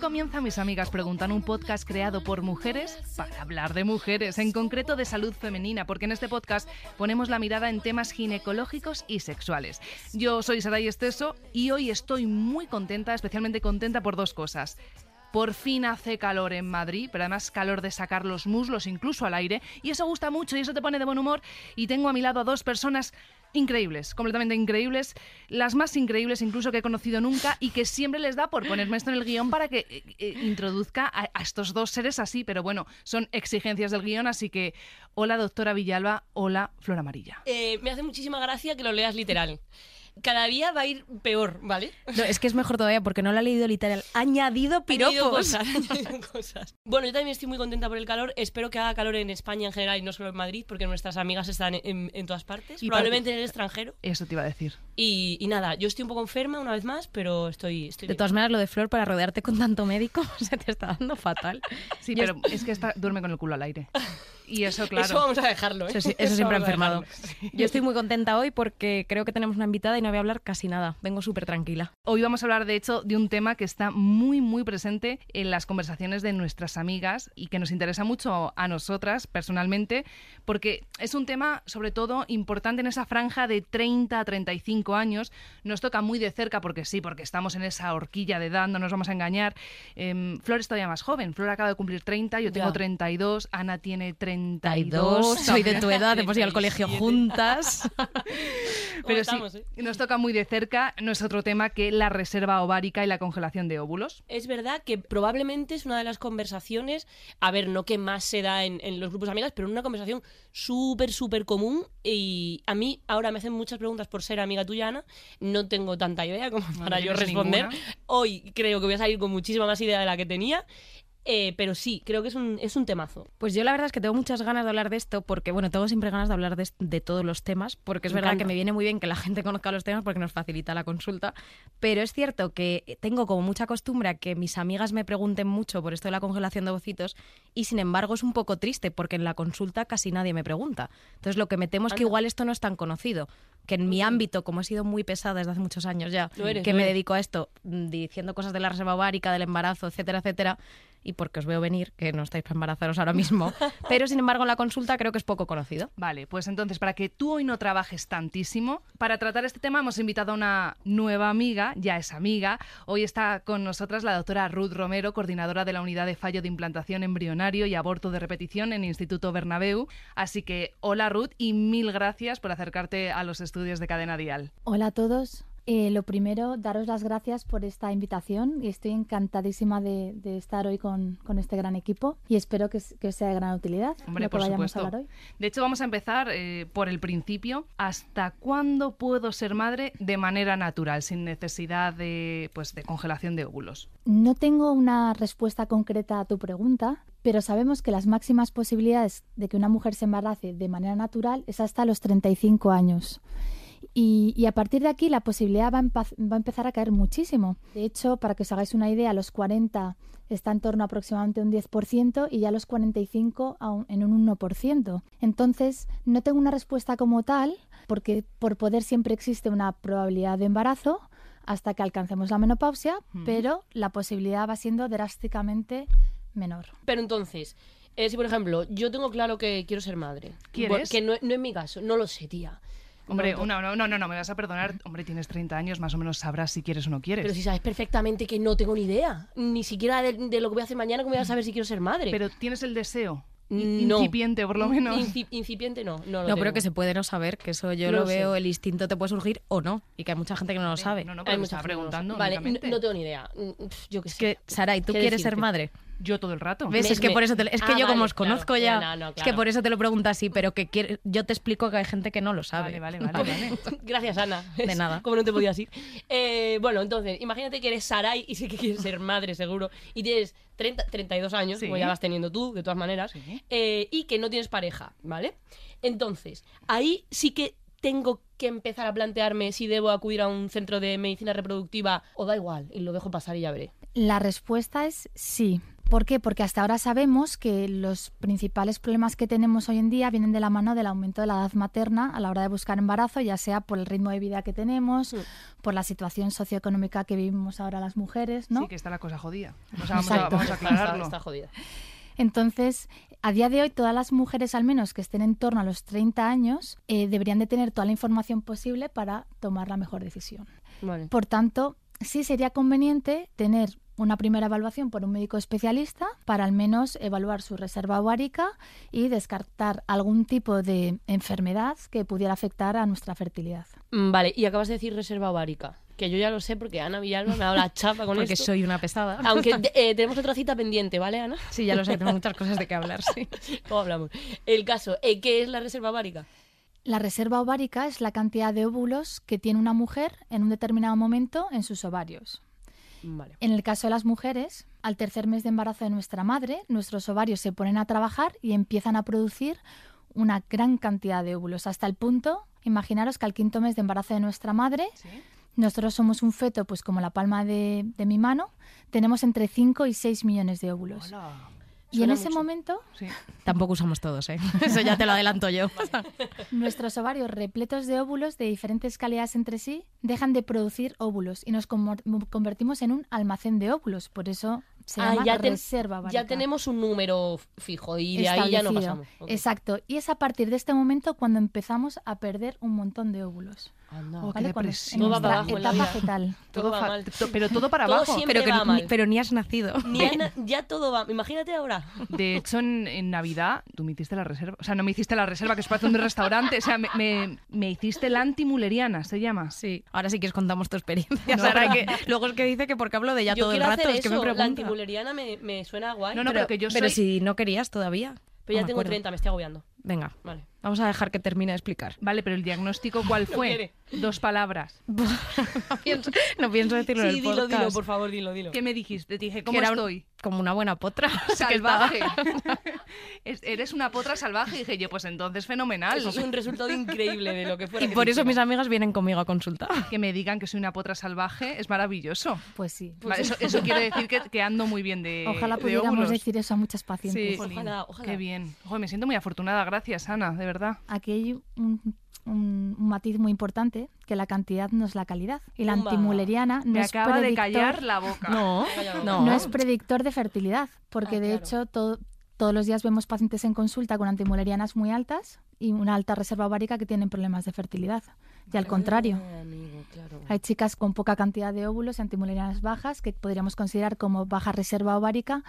comienza Mis Amigas Preguntan, un podcast creado por mujeres para hablar de mujeres, en concreto de salud femenina, porque en este podcast ponemos la mirada en temas ginecológicos y sexuales. Yo soy Saray Esteso y hoy estoy muy contenta, especialmente contenta por dos cosas. Por fin hace calor en Madrid, pero además calor de sacar los muslos incluso al aire. Y eso gusta mucho y eso te pone de buen humor. Y tengo a mi lado a dos personas increíbles, completamente increíbles, las más increíbles incluso que he conocido nunca y que siempre les da por ponerme esto en el guion para que eh, eh, introduzca a, estos dos seres así, pero bueno, son exigencias del guion, así que hola doctora Villalba, hola Flor Amarilla. Eh, me hace muchísima gracia que lo leas literal cada día va a ir peor, ¿vale? No, es que es mejor todavía porque no lo ha leído literal. Añadido piropos. Añadido cosas, Bueno, yo también estoy muy contenta por el calor. Espero que haga calor en España en general y no solo en Madrid, porque nuestras amigas están en, en, todas partes. Y probablemente en el extranjero. Eso te iba a decir. Y, y, nada, yo estoy un poco enferma una vez más, pero estoy. estoy de todas maneras, lo de Flor para rodearte con tanto médico se te está dando fatal. Sí, pero es que está, duerme con el culo al aire. Y eso, claro. Eso vamos a dejarlo, ¿eh? Eso, eso siempre ha enfermado. Sí. Yo estoy muy contenta hoy porque creo que tenemos una invitada y no voy a hablar casi nada. Vengo súper tranquila. Hoy vamos a hablar, de hecho, de un tema que está muy, muy presente en las conversaciones de nuestras amigas y que nos interesa mucho a nosotras personalmente, porque es un tema, sobre todo, importante en esa franja de 30 a 35 años. Nos toca muy de cerca porque sí, porque estamos en esa horquilla de edad, no nos vamos a engañar. Eh, Flor es todavía más joven. Flor acaba de cumplir 30, yo tengo ya. 32, Ana tiene 32. Soy de tu edad, hemos ido al colegio juntas. Pero sí, eh? nos toca muy de cerca. No es otro tema que la reserva ovárica y la congelación de óvulos. Es verdad que probablemente es una de las conversaciones, a ver, no que más se da en, en los grupos de amigas, pero una conversación súper, súper común. Y a mí ahora me hacen muchas preguntas por ser amiga tuya, Ana. No tengo tanta idea como para no yo responder. Ninguna. Hoy creo que voy a salir con muchísima más idea de la que tenía. Eh, pero sí, creo que es un, es un temazo. Pues yo la verdad es que tengo muchas ganas de hablar de esto, porque bueno, tengo siempre ganas de hablar de, de todos los temas, porque es Me verdad encanta. que me viene muy bien que la gente conozca los temas porque nos facilita la consulta, pero es cierto que tengo como mucha costumbre a que mis amigas me pregunten mucho por esto de la congelación de ovocitos y sin embargo es un poco triste porque en la consulta casi nadie me pregunta. Entonces lo que me temo es que igual esto no es tan conocido que en mi ámbito, como he sido muy pesada desde hace muchos años ya, eres, que me eres. dedico a esto, mm, diciendo cosas de la reserva ovárica, del embarazo, etcétera, etcétera, y porque os veo venir, que no estáis para embarazaros ahora mismo, pero sin embargo en la consulta creo que es poco conocido. Vale, pues entonces, para que tú hoy no trabajes tantísimo, para tratar este tema hemos invitado a una nueva amiga, ya es amiga. Hoy está con nosotras la doctora Ruth Romero, coordinadora de la unidad de fallo de implantación embrionario y aborto de repetición en Instituto Bernabéu. Así que, hola Ruth y mil gracias por acercarte a los estudios de Cadena Dial. Hola a todos. Eh, lo primero, daros las gracias por esta invitación y estoy encantadísima de, de estar hoy con, con, este gran equipo y espero que, sea de gran utilidad Hombre, lo que por vayamos supuesto. a hablar hoy. De hecho, vamos a empezar eh, por el principio. ¿Hasta cuándo puedo ser madre de manera natural, sin necesidad de, pues, de congelación de óvulos? No tengo una respuesta concreta a tu pregunta, pero sabemos que las máximas posibilidades de que una mujer se embarace de manera natural es hasta los 35 años. Y, y, a partir de aquí la posibilidad va a, va a, empezar a caer muchísimo. De hecho, para que os hagáis una idea, a los 40 está en torno a aproximadamente un 10% y ya a los 45 a un, en un 1%. Entonces, no tengo una respuesta como tal, porque por poder siempre existe una probabilidad de embarazo hasta que alcancemos la menopausia, mm. pero la posibilidad va siendo drásticamente menor. Pero entonces, eh, si por ejemplo, yo tengo claro que quiero ser madre. ¿Quieres? Que no, no es mi caso, no lo sé, tía. Hombre, no, no, no, no, no, me vas a perdonar. Hombre, tienes 30 años, más o menos sabrás si quieres o no quieres. Pero si sabes perfectamente que no tengo ni idea. Ni siquiera de, de lo que voy a hacer mañana, ¿cómo voy a saber si quiero ser madre? Pero tienes el deseo. No. Incipiente, por lo menos. Inci incipiente no. No, no pero que se puede no saber, que eso yo no lo, veo, sé. el instinto te puede surgir o no, y que hay mucha gente que no lo sabe. No, no, pero hay me mucha está preguntando. Vale, no, no, tengo ni idea. Yo que es sé. que, Saray, ¿tú quieres decirte? ser madre? Yo todo el rato. ¿Ves? Me, es que me... por eso te, es que ah, yo como os conozco claro. ya, No, no, claro. es que por eso te lo pregunto así, pero que quiere, yo te explico que hay gente que no lo sabe. Vale, vale, vale. vale. Gracias, Ana. De nada. Como no te podías ir. Eh, bueno, entonces, imagínate que eres Sarai y sé que quieres ser madre, seguro, y tienes 30, 32 años, Sí. como ya vas teniendo tú, de todas maneras, Sí. eh, y que no tienes pareja, ¿vale? Entonces, ahí sí que tengo que empezar a plantearme si debo acudir a un centro de medicina reproductiva o da igual, y lo dejo pasar y ya veré. La respuesta es sí. ¿Por qué? Porque hasta ahora sabemos que los principales problemas que tenemos hoy en día vienen de la mano del aumento de la edad materna a la hora de buscar embarazo, ya sea por el ritmo de vida que tenemos, por la situación socioeconómica que vivimos ahora las mujeres, ¿no? Sí, que está la cosa jodida. O sea, vamos, a, vamos a aclararlo. Está, está jodida. Entonces, a día de hoy, todas las mujeres, al menos que estén en torno a los 30 años, eh, deberían de tener toda la información posible para tomar la mejor decisión. Vale. Por tanto, sí sería conveniente tener una primera evaluación por un médico especialista para al menos evaluar su reserva ovárica y descartar algún tipo de enfermedad que pudiera afectar a nuestra fertilidad. Mm, Vale, y acabas de decir reserva ovárica, que yo ya lo sé porque Ana Villalba me ha dado la chapa con Porque esto. soy una pesada. Aunque eh, tenemos otra cita pendiente, ¿vale, Ana? Sí, ya lo sé, tengo muchas cosas de qué hablar, sí. ¿Cómo hablamos? El caso, eh, ¿qué es la reserva ovárica? La reserva ovárica es la cantidad de óvulos que tiene una mujer en un determinado momento en sus ovarios. Vale. En el caso de las mujeres, al tercer mes de embarazo de nuestra madre, nuestros ovarios se ponen a trabajar y empiezan a producir una gran cantidad de óvulos, hasta el punto, imaginaros que al quinto mes de embarazo de nuestra madre, nosotros somos un feto, pues como la palma de, de mi mano, tenemos entre 5 y 6 millones de óvulos. Hola. Y en ese mucho. momento, Sí. Tampoco usamos todos, ¿eh? Eso ya te lo adelanto yo. nuestros ovarios repletos de óvulos de diferentes calidades entre sí dejan de producir óvulos y nos convertimos en un almacén de óvulos. Por eso se Ah, llama ya, reserva ya tenemos un número fijo y de ahí ya no establecido. pasamos. Exacto. Y es a partir de este momento cuando empezamos a perder un montón de óvulos. Anda. Oh, Todo va abajo en la etapa vida. fetal. Todo Todo va mal. to- pero todo para Todo abajo. Pero, que va ni, mal. pero ni has nacido. Ni Ana- ya todo va. Imagínate ahora. De hecho, en, en Navidad tú me hiciste la reserva. O sea, no me hiciste la reserva, que es para un restaurante. O sea, me, me, me hiciste la antimuleriana, se llama. Sí, ahora sí que os contamos tu experiencia. No, Sara, pero- que luego es que dice que porque hablo de yo todo el rato, hacer es que me la pregunta. antimuleriana me, me suena guay. No, no, pero, pero que yo Pero soy... si no querías todavía. pero ya tengo acuerdo. 30, me estoy agobiando. Venga, Vale. Vamos a dejar que termine de explicar. Vale, pero el diagnóstico, ¿cuál fue? Dos palabras. no, pienso, no pienso decirlo en Sí, el dilo, podcast. dilo, por favor, dilo, dilo. ¿Qué me dijiste? Te dije, Que ¿cómo era un- estoy? Como una buena potra. Salvaje. Eres una potra salvaje. Y dije yo, pues entonces fenomenal. Eso es un resultado increíble de lo que fuera. Y que por eso mis amigas vienen conmigo a consulta. Que me digan que soy una potra salvaje es maravilloso. Pues sí. Vale, eso, eso quiere decir que, que ando muy bien de Ojalá de pudiéramos óvulos. decir eso a muchas pacientes. Sí. Ojalá, ojalá. Qué bien. Joder, me siento muy afortunada. Gracias, Ana, de verdad. Aquí hay un, un- un matiz muy importante, que la cantidad no es la calidad. Y la antimuleriana no me es acaba de predictor- callar la boca. No, no. no es predictor de fertilidad, porque Ah, de claro. hecho todo- todos los días vemos pacientes en consulta con antimulerianas muy altas y una alta reserva ovárica que tienen problemas de fertilidad. Y al contrario, Ah, hay chicas con poca cantidad de óvulos y antimulerianas bajas que podríamos considerar como baja reserva ovárica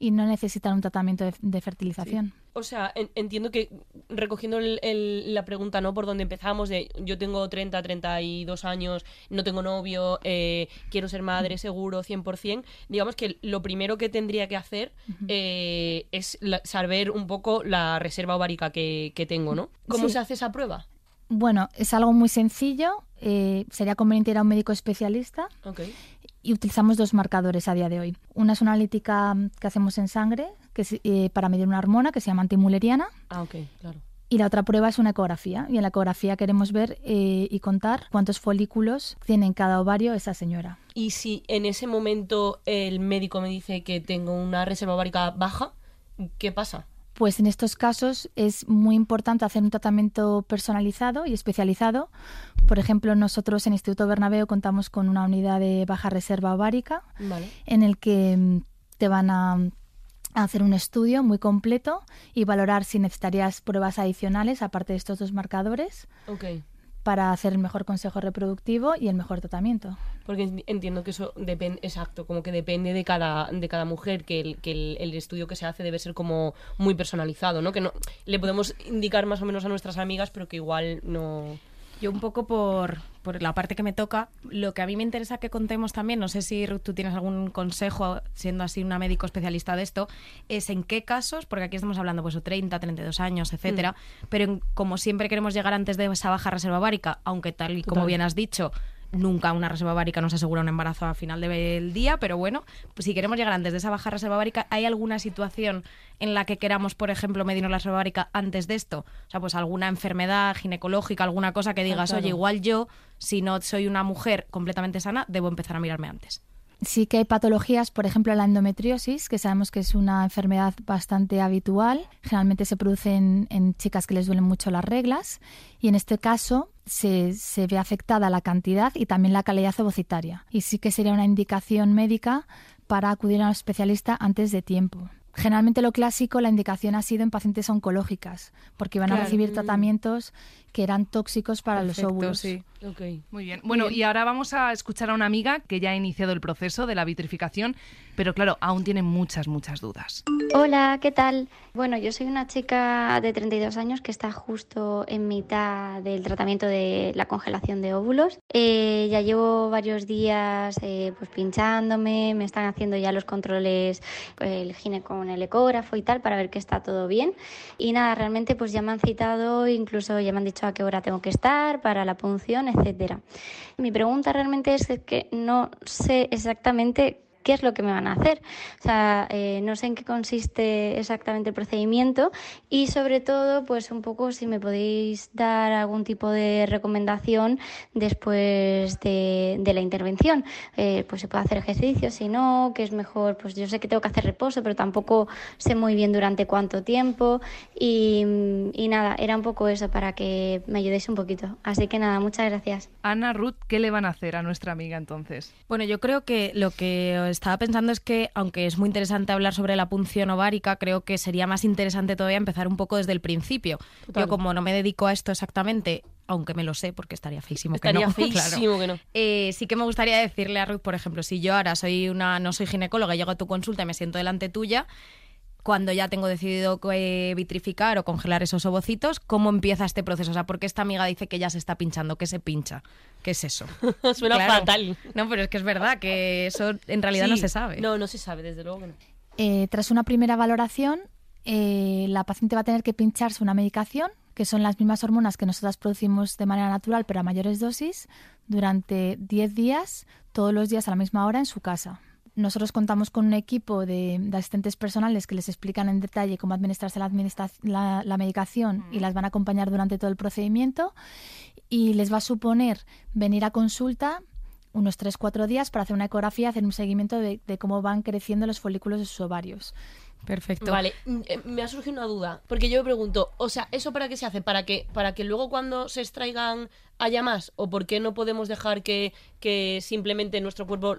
y no necesitan un tratamiento de, de fertilización. O sea, en- entiendo que recogiendo el- el- la pregunta, ¿no? Por donde empezamos, de yo tengo 30, 32 años, no tengo novio, eh, quiero ser madre seguro, 100%, digamos que lo primero que tendría que hacer eh, es la- saber un poco la reserva ovárica que, que tengo, ¿no? ¿Cómo Sí. se hace esa prueba? Bueno, es algo muy sencillo. eh, sería conveniente ir a un médico especialista Ok. y utilizamos dos marcadores a día de hoy. Una es una analítica que hacemos en sangre que es, eh, para medir una hormona que se llama antimuleriana Ah, ok, claro. y la otra prueba es una ecografía. Y en la ecografía queremos ver eh, y contar cuántos folículos tiene en cada ovario esa señora. Y si en ese momento el médico me dice que tengo una reserva ovárica baja, ¿qué pasa? Pues en estos casos es muy importante hacer un tratamiento personalizado y especializado. Por ejemplo, nosotros en Instituto Bernabéu contamos con una unidad de baja reserva ovárica Vale. en el que mm, te van a hacer un estudio muy completo y valorar si necesitarías pruebas adicionales aparte de estos dos marcadores Ok. Para hacer el mejor consejo reproductivo y el mejor tratamiento. Porque en- entiendo que eso depende, exacto, como que depende de cada, de cada mujer, que, el, que el estudio que se hace debe ser como muy personalizado, ¿no? Que no le podemos indicar más o menos a nuestras amigas, pero que igual no... Yo un poco por, por la parte que me toca, lo que a mí me interesa que contemos también, no sé si Ruth, tú tienes algún consejo, siendo así una médico especialista de esto, es en qué casos, porque aquí estamos hablando pues o 30, 32 años, etcétera, pero en- como siempre queremos llegar antes de esa baja reserva ovárica, aunque tal y como bien has dicho, nunca una reserva ovárica nos asegura un embarazo a final del día, pero bueno, pues si queremos llegar antes de esa baja reserva ovárica, ¿hay alguna situación en la que queramos, por ejemplo, medirnos la reserva ovárica antes de esto? O sea, pues alguna enfermedad ginecológica, alguna cosa que digas, claro. oye, igual yo, si no soy una mujer completamente sana, debo empezar a mirarme antes. Sí que hay patologías, por ejemplo la endometriosis, que sabemos que es una enfermedad bastante habitual. Generalmente se produce en, en chicas que les duelen mucho las reglas y en este caso se, se, ve afectada la cantidad y también la calidad ovocitaria. Y sí que sería una indicación médica para acudir a un especialista antes de tiempo. Generalmente lo clásico, la indicación ha sido en pacientes oncológicas, porque van Claro. a recibir tratamientos que eran tóxicos para Perfecto, los óvulos. sí. Ok. Muy bien. Bueno, y ahora vamos a escuchar a una amiga que ya ha iniciado el proceso de la vitrificación, pero claro, aún tiene muchas, muchas dudas. Hola, ¿qué tal? Bueno, yo soy una chica de 32 años que está justo en mitad del tratamiento de la congelación de óvulos. Eh, ya llevo varios días eh, pues pinchándome, me están haciendo ya los controles, el gine con el ecógrafo y tal, para ver que está todo bien. Y nada, realmente pues ya me han citado, incluso ya me han dicho a qué hora tengo que estar para la punción, etcétera. Mi pregunta realmente es que no sé exactamente qué es lo que me van a hacer. O sea, eh, no sé en qué consiste exactamente el procedimiento y sobre todo, pues un poco si me podéis dar algún tipo de recomendación después de, de la intervención. Eh, pues se puede hacer ejercicio, si no, que es mejor, pues yo sé que tengo que hacer reposo, pero tampoco sé muy bien durante cuánto tiempo y, y nada, era un poco eso para que me ayudéis un poquito. Así que nada, muchas gracias. Ana, Ruth, ¿qué le van a hacer a nuestra amiga entonces? Bueno, yo creo que lo que estaba pensando es que, aunque es muy interesante hablar sobre la punción ovárica, creo que sería más interesante todavía empezar un poco desde el principio. Total. Yo, como no me dedico a esto exactamente, aunque me lo sé, porque estaría feísimo Estaría que no. claro. feísimo que no. Eh, sí que me gustaría decirle a Ruth, por ejemplo, si yo ahora soy una, no soy ginecóloga, llego a tu consulta y me siento delante tuya, cuando ya tengo decidido eh, vitrificar o congelar esos ovocitos, ¿cómo empieza este proceso? O sea, ¿por qué esta amiga dice que ya se está pinchando? ¿Qué se pincha? ¿Qué es eso? Suena Claro. fatal. No, pero es que es verdad que eso en realidad no se sabe. No, no se sabe, desde luego que no. Eh, tras una primera valoración, eh, la paciente va a tener que pincharse una medicación, que son las mismas hormonas que nosotras producimos de manera natural, pero a mayores dosis, durante 10 días, todos los días a la misma hora en su casa. Nosotros contamos con un equipo de, de asistentes personales que les explican en detalle cómo administrarse la, administra- la- la medicación y las van a acompañar durante todo el procedimiento y les va a suponer venir a consulta unos 3-4 días para hacer una ecografía, hacer un seguimiento de, de cómo van creciendo los folículos de sus ovarios. Perfecto. Vale, eh, me ha surgido una duda, porque yo me pregunto, o sea, ¿eso para qué se hace? ¿Para que, para que luego cuando se extraigan haya más? ¿O por qué no podemos dejar que, que simplemente nuestro cuerpo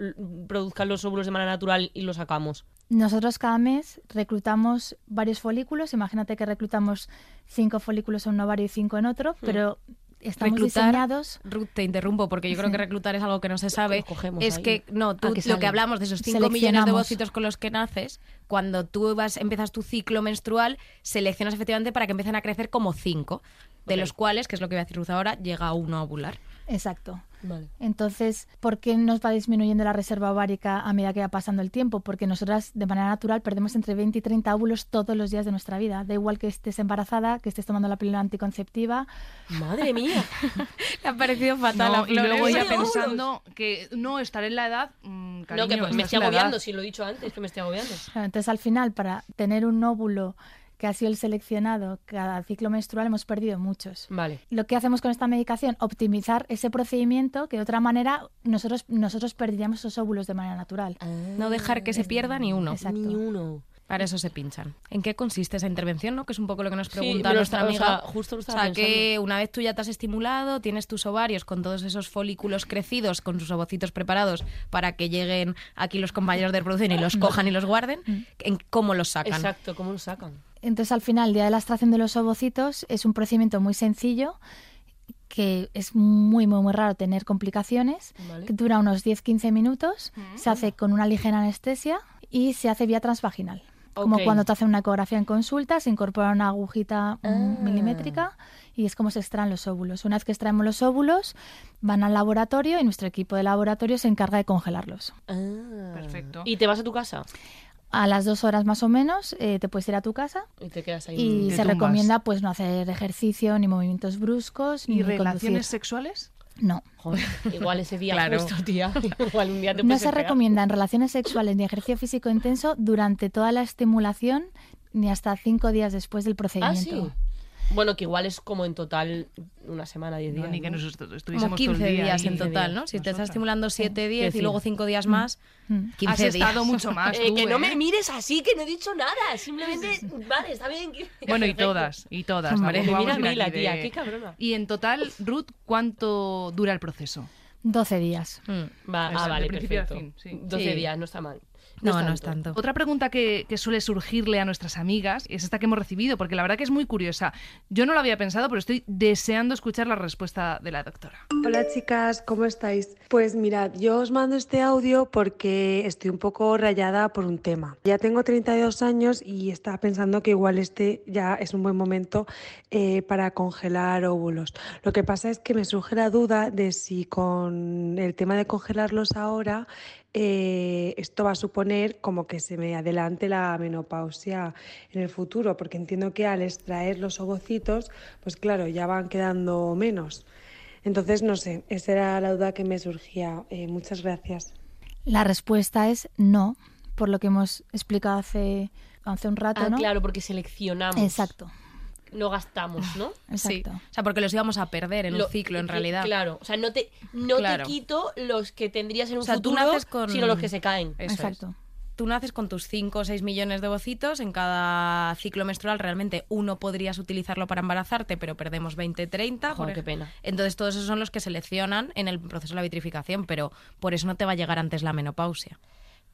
produzca los óvulos de manera natural y los sacamos? Nosotros cada mes reclutamos varios folículos. Imagínate que reclutamos cinco folículos en un ovario y cinco en otro, pero estamos Reclutar, diseñados. Ruth, te interrumpo porque yo creo Sí. que reclutar es algo que no se sabe. Cogemos Es ahí. que, no, tú, que lo que hablamos de esos 5 millones de ovocitos con los que naces, cuando tú vas, empiezas tu ciclo menstrual, seleccionas efectivamente para que empiecen a crecer como 5, de los cuales, que es lo que voy a decir Ruth ahora, llega uno a ovular. Exacto. Vale. Entonces, ¿por qué nos va disminuyendo la reserva ovárica a medida que va pasando el tiempo? Porque nosotras, de manera natural, perdemos entre 20 y 30 óvulos todos los días de nuestra vida. Da igual que estés embarazada, que estés tomando la píldora anticonceptiva. Madre mía. Me ha parecido fatal No, y luego óvulos. pensando que no estaré en la edad. mm, no, que pues, me estoy agobiando, si lo he dicho antes, que me estoy agobiando. Entonces, al final, para tener un óvulo que ha sido el seleccionado cada ciclo menstrual, hemos perdido muchos. Vale. Lo que hacemos con esta medicación, optimizar ese procedimiento que de otra manera nosotros, nosotros perderíamos esos óvulos de manera natural. No dejar que se pierda ni uno. Exacto. Ni uno. Para eso se pinchan. ¿En qué consiste esa intervención? ¿no? Que es un poco lo que nos pregunta nuestra está- o amiga. sea, justo lo O que una vez tú ya te has estimulado, tienes tus ovarios con todos esos folículos crecidos, con sus ovocitos preparados para que lleguen aquí los compañeros de reproducción y los cojan y los guarden, ¿en ¿cómo los sacan? Exacto, ¿cómo lo sacan? Entonces, al final, el día de la extracción de los ovocitos es un procedimiento muy sencillo que es muy, muy, muy raro tener complicaciones, Vale. que dura unos 10-15 minutos, se hace con una ligera anestesia y se hace vía transvaginal. Como cuando te hacen una ecografía en consulta, se incorpora una agujita mm, Ah. milimétrica y es como se extraen los óvulos. Una vez que extraemos los óvulos, van al laboratorio y nuestro equipo de laboratorio se encarga de congelarlos. Ah. Perfecto. ¿Y te vas a tu casa? A las dos horas más o menos eh, te puedes ir a tu casa Y te quedas ahí. y te se tumbas. recomienda pues no hacer ejercicio ni movimientos bruscos ¿Y ni relaciones conducir. sexuales? No. Joder, igual ese día Claro. justo, tía. Igual un día te No se pegar. recomiendan relaciones sexuales ni ejercicio físico intenso durante toda la estimulación ni hasta cinco días después del Ah, procedimiento. sí. Bueno, que igual es como en total una semana, 10 No, días. ni que ¿no? nos est- estuviésemos Como todo 15 el día días ahí. en total, días. ¿no? Si te estás estimulando 7, 10 y luego 5 días más, Mm. 15 Has días. estado mucho más Eh, tú, que no ¿eh? me mires así, que no he dicho nada. Simplemente, vale, está bien. que- Bueno, y todas, y todas. Me mira a mí la aquí tía, de- qué cabrona. Y en total, Ruth, ¿cuánto dura el proceso? 12 días. Mm. Va, ah, vale, perfecto. fin, sí. 12 Sí. días, no está mal. No, no es tanto. Otra pregunta que, que suele surgirle a nuestras amigas es esta que hemos recibido, porque la verdad que es muy curiosa. Yo no lo había pensado, pero estoy deseando escuchar la respuesta de la doctora. Hola chicas, ¿cómo estáis? Pues mirad, yo os mando este audio porque estoy un poco rayada por un tema. Ya tengo 32 años y estaba pensando que igual este ya es un buen momento eh, para congelar óvulos. Lo que pasa es que me surge la duda de si con el tema de congelarlos ahora eh, esto va a suponer como que se me adelante la menopausia en el futuro, porque entiendo que al extraer los ovocitos, pues claro, ya van quedando menos. Entonces, no sé, esa era la duda que me surgía. Eh, muchas gracias. La respuesta es no, por lo que hemos explicado hace, hace un rato, Ah, ¿no? claro, porque seleccionamos. Exacto, No gastamos, ¿no? Sí. exacto. O sea, porque los íbamos a perder en Lo- un ciclo, en que- realidad. Claro, o sea, no te, no Claro. te quito los que tendrías en un O sea, tú futuro, naces con- sino los que se caen. Eso es. Exacto. Tú naces con tus 5 o 6 millones de ovocitos. En cada ciclo menstrual, realmente uno podrías utilizarlo para embarazarte, pero perdemos 20, 30. por Joder, qué pena. Entonces, todos esos son los que seleccionan en el proceso de la vitrificación, pero por eso no te va a llegar antes la menopausia.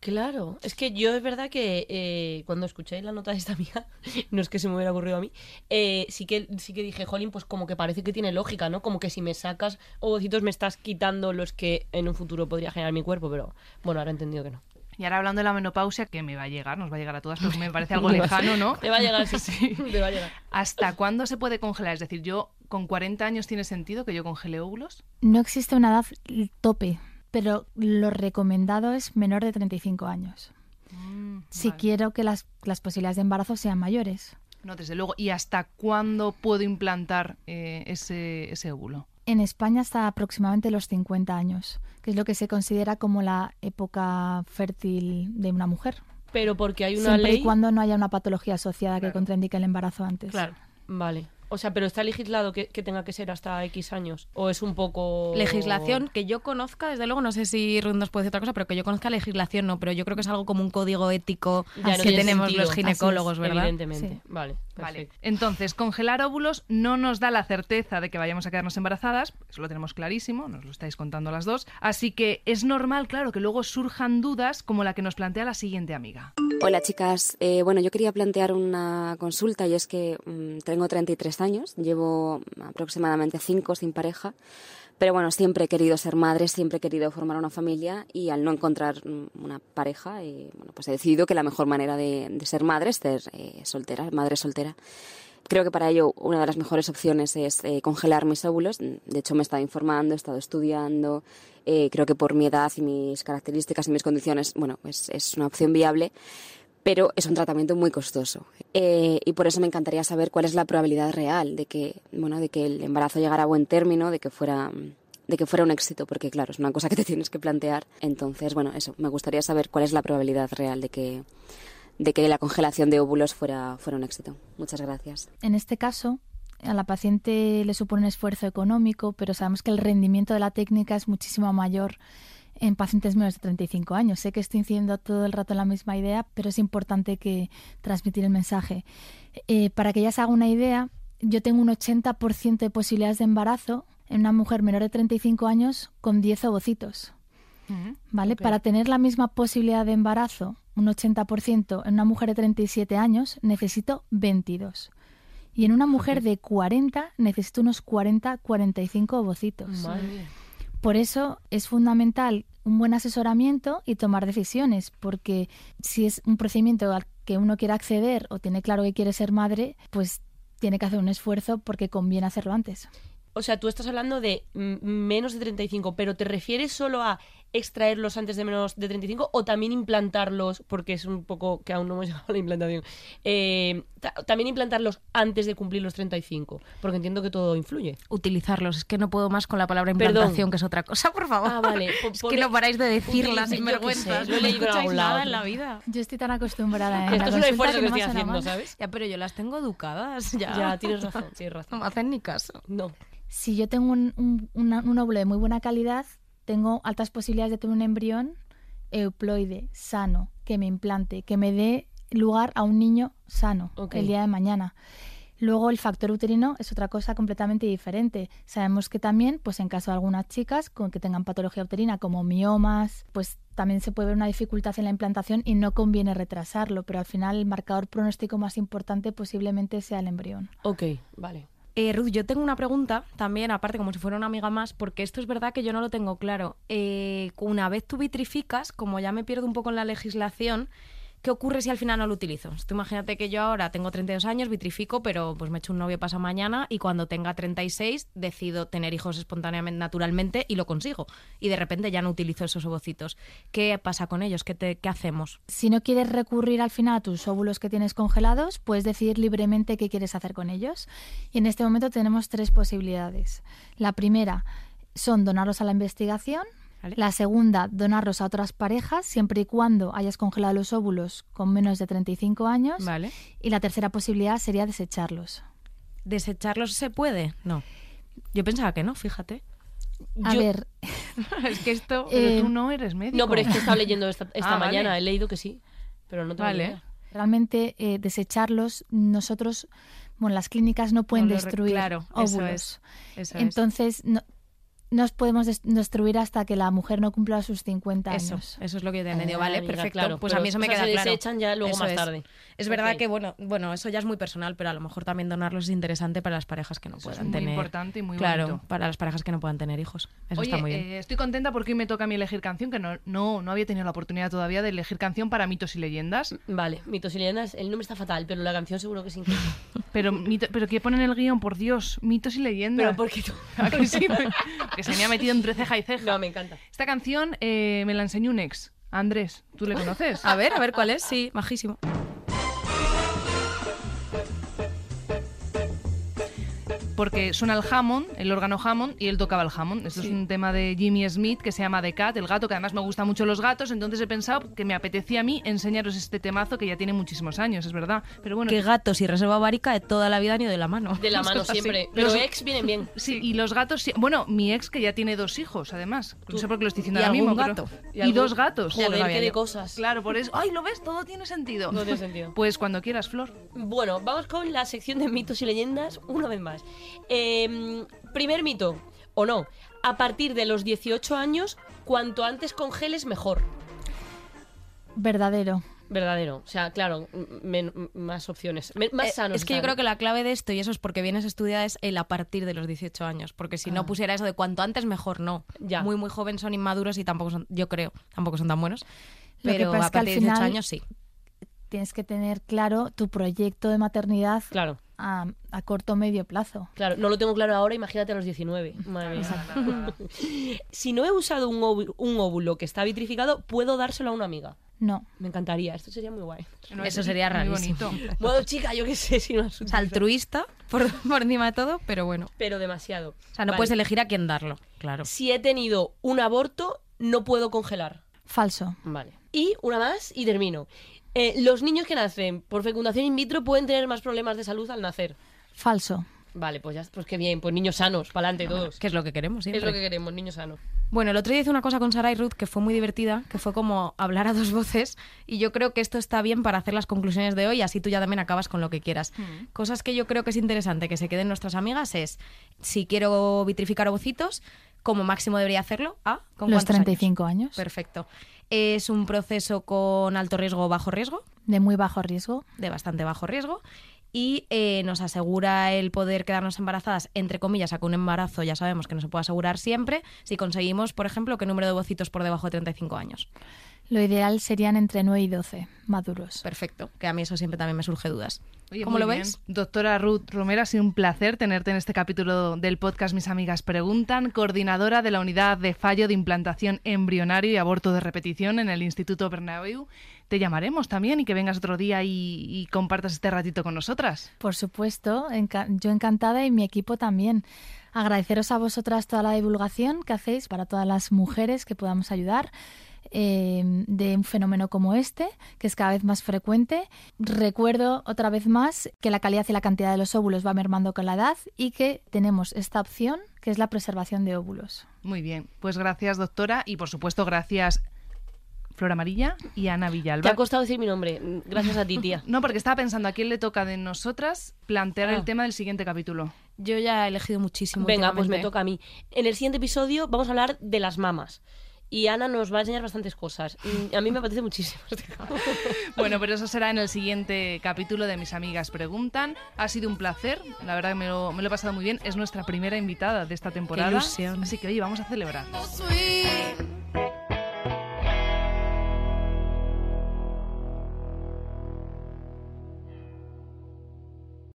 Claro, es que yo es verdad que eh, cuando escuché la nota de esta amiga, no es que se me hubiera ocurrido a mí, eh, sí que sí que dije, jolín, pues como que parece que tiene lógica, ¿no? Como que si me sacas ovocitos me estás quitando los que en un futuro podría generar mi cuerpo, pero bueno, ahora he entendido que no. Y ahora hablando de la menopausia, que me va a llegar, nos va a llegar a todas, pero me parece algo lejano, ¿no? Te va a llegar, sí, sí, te va a llegar. ¿Hasta cuándo se puede congelar? Es decir, yo con 40 años tiene sentido que yo congele óvulos. No existe una edad tope, pero lo recomendado es menor de 35 años. Si Vale. quiero que las, las posibilidades de embarazo sean mayores. No, desde luego. ¿Y hasta cuándo puedo implantar eh, ese, ese óvulo? En España hasta aproximadamente los 50 años, que es lo que se considera como la época fértil de una mujer. Pero porque hay una Siempre ley... y cuando no haya una patología asociada Claro. que contraindique el embarazo antes. Vale. O sea, pero está legislado que, que tenga que ser hasta X años. O es un poco. Legislación que yo conozca, desde luego, no sé si Ruth nos puede decir otra cosa, pero que yo conozca legislación no, pero yo creo que es algo como un código ético Ya no que tenemos sentido. los ginecólogos, Así ¿verdad? Evidentemente. Sí. Vale. Vale. Entonces, congelar óvulos no nos da la certeza de que vayamos a quedarnos embarazadas, eso lo tenemos clarísimo, nos lo estáis contando las dos. Así que es normal, claro, que luego surjan dudas como la que nos plantea la siguiente amiga. Hola chicas, Eh, bueno yo quería plantear una consulta y es que mm, tengo 33 años, llevo aproximadamente 5 sin pareja, pero bueno, siempre he querido ser madre, siempre he querido formar una familia y al no encontrar mm, una pareja, eh, bueno, pues he decidido que la mejor manera de, de ser madre es ser eh, soltera, madre soltera. Creo que para ello una de las mejores opciones es eh, congelar mis óvulos. De hecho, me he estado informando, he estado estudiando. eh, creo que por mi edad y mis características y mis condiciones, bueno, pues es una opción viable, pero es un tratamiento muy costoso. Eh, y por eso me encantaría saber cuál es la probabilidad real de que, bueno, de que el embarazo llegara a buen término, de que fuera de que fuera un éxito, porque claro, es una cosa que te tienes que plantear. Entonces, bueno, eso, me gustaría saber cuál es la probabilidad real de que, de que la congelación de óvulos fuera, fuera un éxito. Muchas gracias. En este caso, a la paciente le supone un esfuerzo económico, pero sabemos que el rendimiento de la técnica es muchísimo mayor en pacientes menos de 35 años. Sé que estoy incidiendo todo el rato en la misma idea, pero es importante que transmitir el mensaje. Eh, para que ella se haga una idea, yo tengo un 80% de posibilidades de embarazo en una mujer menor de 35 años con 10 ovocitos. ¿Vale? Para tener la misma posibilidad de embarazo, un 80%, en una mujer de 37 años necesito 22. Y en una mujer de 40 necesito unos 40-45 ovocitos. Madre. Por eso es fundamental un buen asesoramiento y tomar decisiones, porque si es un procedimiento al que uno quiere acceder o tiene claro que quiere ser madre, pues tiene que hacer un esfuerzo porque conviene hacerlo antes. O sea, tú estás hablando de menos de 35, pero ¿te refieres solo a extraerlos antes de menos de 35 o también implantarlos, porque es un poco que aún no hemos llegado a la implantación, eh, ta- también implantarlos antes de cumplir los 35, porque entiendo que todo influye. Utilizarlos. Es que no puedo más con la palabra Perdón. implantación, que es otra cosa, por favor. Ah, vale. Es que no paráis de decirla sin vergüenza. No escucháis lado. nada en la vida. Yo estoy tan acostumbrada en Esto la es un esfuerzo que no estoy haciendo. ¿sabes? Ya, pero yo las tengo educadas. Ya, Ya, tienes razón, tienes No razón. me hacen ni caso. No. Si yo tengo un, un, una- un óvulo de muy buena calidad, tengo altas posibilidades de tener un embrión euploide, sano, que me implante, que me dé lugar a un niño sano el día de mañana. Luego el factor uterino es otra cosa completamente diferente. Sabemos que también, pues en caso de algunas chicas con que tengan patología uterina como miomas, pues también se puede ver una dificultad en la implantación y no conviene retrasarlo, pero al final el marcador pronóstico más importante posiblemente sea el embrión. Ok, vale. Eh, Ruth, yo tengo una pregunta también, aparte como si fuera una amiga más, porque esto es verdad que yo no lo tengo claro. Eh, una vez tú vitrificas, como ya me pierdo un poco en la legislación, ¿qué ocurre si al final no lo utilizo? Tú imagínate que yo ahora tengo 32 años, vitrifico, pero pues me echo un novio pasa mañana y cuando tenga 36 decido tener hijos espontáneamente, naturalmente y lo consigo. Y de repente ya no utilizo esos ovocitos. ¿Qué pasa con ellos? ¿Qué, te- qué hacemos? Si no quieres recurrir al final a tus óvulos que tienes congelados, puedes decidir libremente qué quieres hacer con ellos. Y en este momento tenemos tres posibilidades. La primera son donarlos a la investigación. Vale. La segunda, donarlos a otras parejas, siempre y cuando hayas congelado los óvulos con menos de 35 años. Vale. Y la tercera posibilidad sería desecharlos. ¿Desecharlos se puede? No. Yo pensaba que no, fíjate. A Yo- ver, es que esto, Eh, pero tú no eres médico. No, pero es que he estado leyendo esta, esta Ah, vale. mañana, he leído que sí, pero no tengo Vale. realmente eh, desecharlos, nosotros, bueno, las clínicas no pueden No lo re- destruir claro, eso óvulos. es, Eso es. Entonces, no, nos podemos des- destruir hasta que la mujer no cumpla sus 50 Eso, años. eso es lo que yo te he entendido. Ah, Vale, amiga, perfecto. claro, pues a mí eso me o sea, queda se claro. desechan ya luego Eso más es. tarde. Es verdad que, bueno, bueno, eso ya es muy personal, pero a lo mejor también donarlos es interesante para las parejas que no Eso es puedan muy tener. importante y muy Claro, bonito. para las parejas que no puedan tener hijos. Eso Oye, está muy bien. eh, estoy contenta porque hoy me toca a mí elegir canción, que no, no, no había tenido la oportunidad todavía de elegir canción para mitos y leyendas. Vale, mitos y leyendas, el nombre está fatal, pero la canción seguro que es increíble. Pero, mito- pero ¿qué ponen en el guion? Por Dios, mitos y leyendas. pero porque tú... ¿A que sí? que se me ha metido entre ceja y ceja. No, me encanta. Esta canción eh, me la enseñó un ex, Andrés. ¿Tú le conoces? A ver, a ver cuál es. Sí, majísimo. Porque suena el Hammond, el órgano Hammond, y él tocaba el Hammond. Esto es un tema de Jimmy Smith que se llama The Cat, el gato, que además me gustan mucho los gatos, entonces he pensado que me apetecía a mí enseñaros este temazo que ya tiene muchísimos años, es verdad. Pero bueno, Que gatos y reserva bárica de toda la vida han ido de la mano. De la mano siempre. Pero Los- ex vienen bien. Sí, y los gatos, bueno, mi ex que ya tiene dos hijos, además. No sé por qué lo estoy diciendo ¿Y ahora algún mismo. pero- gato? Y, ¿Y algún- dos gatos. Ya lo Joder, sabía qué de cosas. Claro, por eso. ¡Ay, lo ves! Todo tiene sentido. No tiene sentido. Pues cuando quieras, Flor. Bueno, vamos con la sección de mitos y leyendas una vez más. Eh, primer mito, o no, a partir de los 18 años, cuanto antes congeles, mejor. Verdadero. Verdadero. O sea, claro, más opciones. Men- más Eh, sanos. es que yo creo que la clave de esto, y eso es porque vienes estudiada, es el a partir de los 18 años. Porque si no pusiera eso de cuanto antes, mejor no. Ya. Muy, muy jóvenes son inmaduros y tampoco son, yo creo, tampoco son tan buenos. Lo que Pero pasa a es que al partir de 18 final- años sí. Tienes que tener claro tu proyecto de maternidad Claro, a, a corto o medio plazo. claro. No lo tengo claro ahora, imagínate a los 19. Madre mía. si no he usado un óvulo, un óvulo que está vitrificado, puedo dárselo a una amiga. No. Me encantaría, esto sería muy guay. No, Eso es sería muy rarísimo. bonito. Bueno, chica, yo qué sé si no Es altruista, por, por encima de todo, pero bueno. Pero demasiado. O sea, no Vale. puedes elegir a quién darlo, claro. Si he tenido un aborto, no puedo congelar. Falso. Vale. Y una más y termino. Eh, los niños que nacen por fecundación in vitro pueden tener más problemas de salud al nacer. Falso. Vale, pues ya, pues qué bien, pues niños sanos, para adelante todos. Que es lo que queremos Es siempre. lo que queremos, niños sanos. Bueno, el otro día hice una cosa con Sara y Ruth que fue muy divertida, que fue como hablar a dos voces y yo creo que esto está bien para hacer las conclusiones de hoy, así tú ya también acabas con lo que quieras. Cosas que yo creo que es interesante que se queden nuestras amigas es, si quiero vitrificar ovocitos, como máximo debería hacerlo, ¿a? ¿Con Los cuántos años? 35 años. Perfecto. ¿Es un proceso con alto riesgo o bajo riesgo? De muy bajo riesgo. de bastante bajo riesgo y eh, nos asegura el poder quedarnos embarazadas, entre comillas, a que un embarazo ya sabemos que no se puede asegurar siempre, si conseguimos, por ejemplo, que el número de ovocitos por debajo de 35 años. Lo ideal serían entre 9 y 12 maduros. Perfecto, que a mí eso siempre también me surge dudas. Oye, ¿Cómo lo bien. veis? Doctora Ruth Romero, ha sido un placer tenerte en este capítulo del podcast Mis Amigas Preguntan, coordinadora de la Unidad de Fallo de Implantación Embrionario y Aborto de Repetición en el Instituto Bernabéu. Te llamaremos también y que vengas otro día y, y compartas este ratito con nosotras. Por supuesto, enca- yo encantada y mi equipo también. Agradeceros a vosotras toda la divulgación que hacéis para todas las mujeres que podamos ayudar eh, de un fenómeno como este, que es cada vez más frecuente. Recuerdo otra vez más que la calidad y la cantidad de los óvulos va mermando con la edad y que tenemos esta opción que es la preservación de óvulos. Muy bien, pues gracias doctora y por supuesto gracias Flor Amarilla y Ana Te Villalba. ha costado decir mi nombre. Gracias a ti, tía. No, porque estaba pensando a quién le toca de nosotras plantear Ah. el tema del siguiente capítulo. Yo ya he elegido muchísimo. Venga, pues me toca a mí. En el siguiente episodio vamos a hablar de las mamas. Y Ana nos va a enseñar bastantes cosas. Y a mí me apetece muchísimo este. Bueno, pero eso será en el siguiente capítulo de Mis Amigas Preguntan. Ha sido un placer, la verdad que me lo, me lo he pasado muy bien. Es nuestra primera invitada de esta temporada. ilusión. Así que, oye, vamos a celebrar.